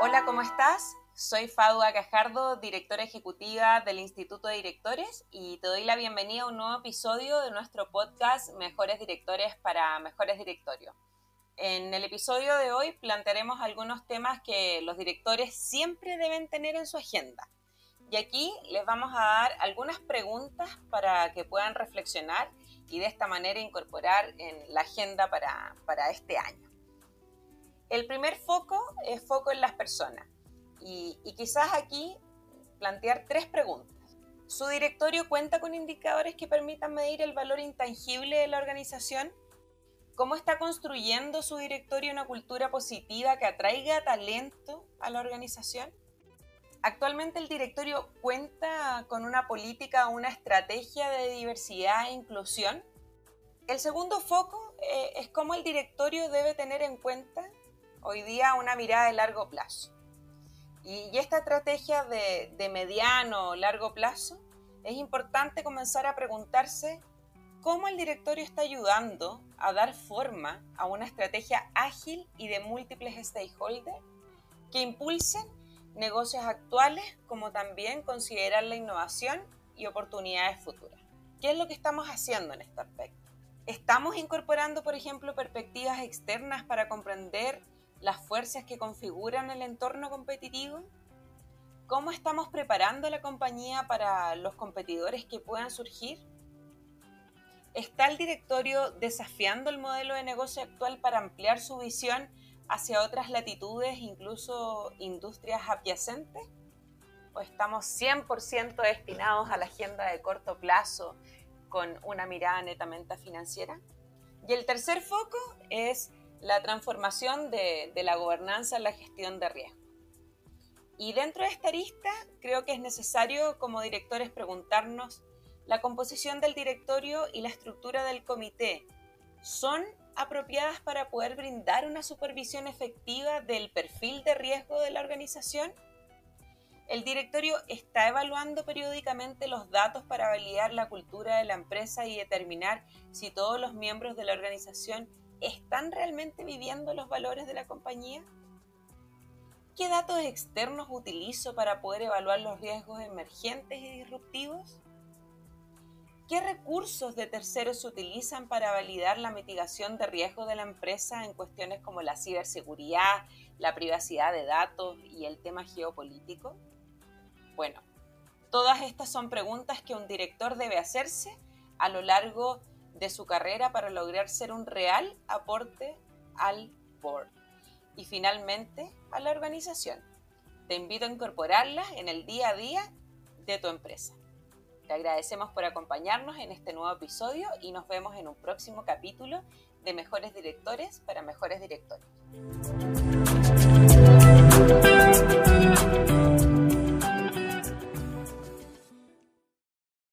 Hola, ¿cómo estás? Soy Fadua Cajardo, directora ejecutiva del Instituto de Directores y te doy la bienvenida a un nuevo episodio de nuestro podcast Mejores Directores para Mejores Directorios. En el episodio de hoy plantearemos algunos temas que los directores siempre deben tener en su agenda. Y aquí les vamos a dar algunas preguntas para que puedan reflexionar y de esta manera incorporar en la agenda para, para este año. El primer foco es foco en las personas y, quizás aquí plantear tres preguntas. ¿Su directorio cuenta con indicadores que permitan medir el valor intangible de la organización? ¿Cómo está construyendo su directorio una cultura positiva que atraiga talento a la organización? Actualmente el directorio cuenta con una política, una estrategia de diversidad e inclusión. El segundo foco eh, es cómo el directorio debe tener en cuenta hoy día una mirada de largo plazo. Y, esta estrategia de, de mediano o largo plazo es importante comenzar a preguntarse cómo el directorio está ayudando a dar forma a una estrategia ágil y de múltiples stakeholders que impulsen negocios actuales como también considerar la innovación y oportunidades futuras. ¿Qué es lo que estamos haciendo en este aspecto? ¿Estamos incorporando, por ejemplo, perspectivas externas para comprender las fuerzas que configuran el entorno competitivo? ¿Cómo estamos preparando la compañía para los competidores que puedan surgir? ¿Está el directorio desafiando el modelo de negocio actual para ampliar su visión hacia otras latitudes, incluso industrias adyacentes? ¿O estamos 100% destinados a la agenda de corto plazo con una mirada netamente financiera? Y el tercer foco es la transformación de, la gobernanza en la gestión de riesgo. Y dentro de esta arista, creo que es necesario como directores preguntarnos, ¿la composición del directorio y la estructura del comité son apropiadas para poder brindar una supervisión efectiva del perfil de riesgo de la organización? El directorio está evaluando periódicamente los datos para validar la cultura de la empresa y determinar si todos los miembros de la organización ¿están realmente viviendo los valores de la compañía? ¿Qué datos externos utilizo para poder evaluar los riesgos emergentes y disruptivos? ¿Qué recursos de terceros se utilizan para validar la mitigación de riesgo de la empresa en cuestiones como la ciberseguridad, la privacidad de datos y el tema geopolítico? Bueno, todas estas son preguntas que un director debe hacerse a lo largo de su carrera para lograr ser un real aporte al board y finalmente a la organización. Te invito a incorporarlas en el día a día de tu empresa. Te agradecemos por acompañarnos en este nuevo episodio y nos vemos en un próximo capítulo de Mejores Directores para Mejores Directores.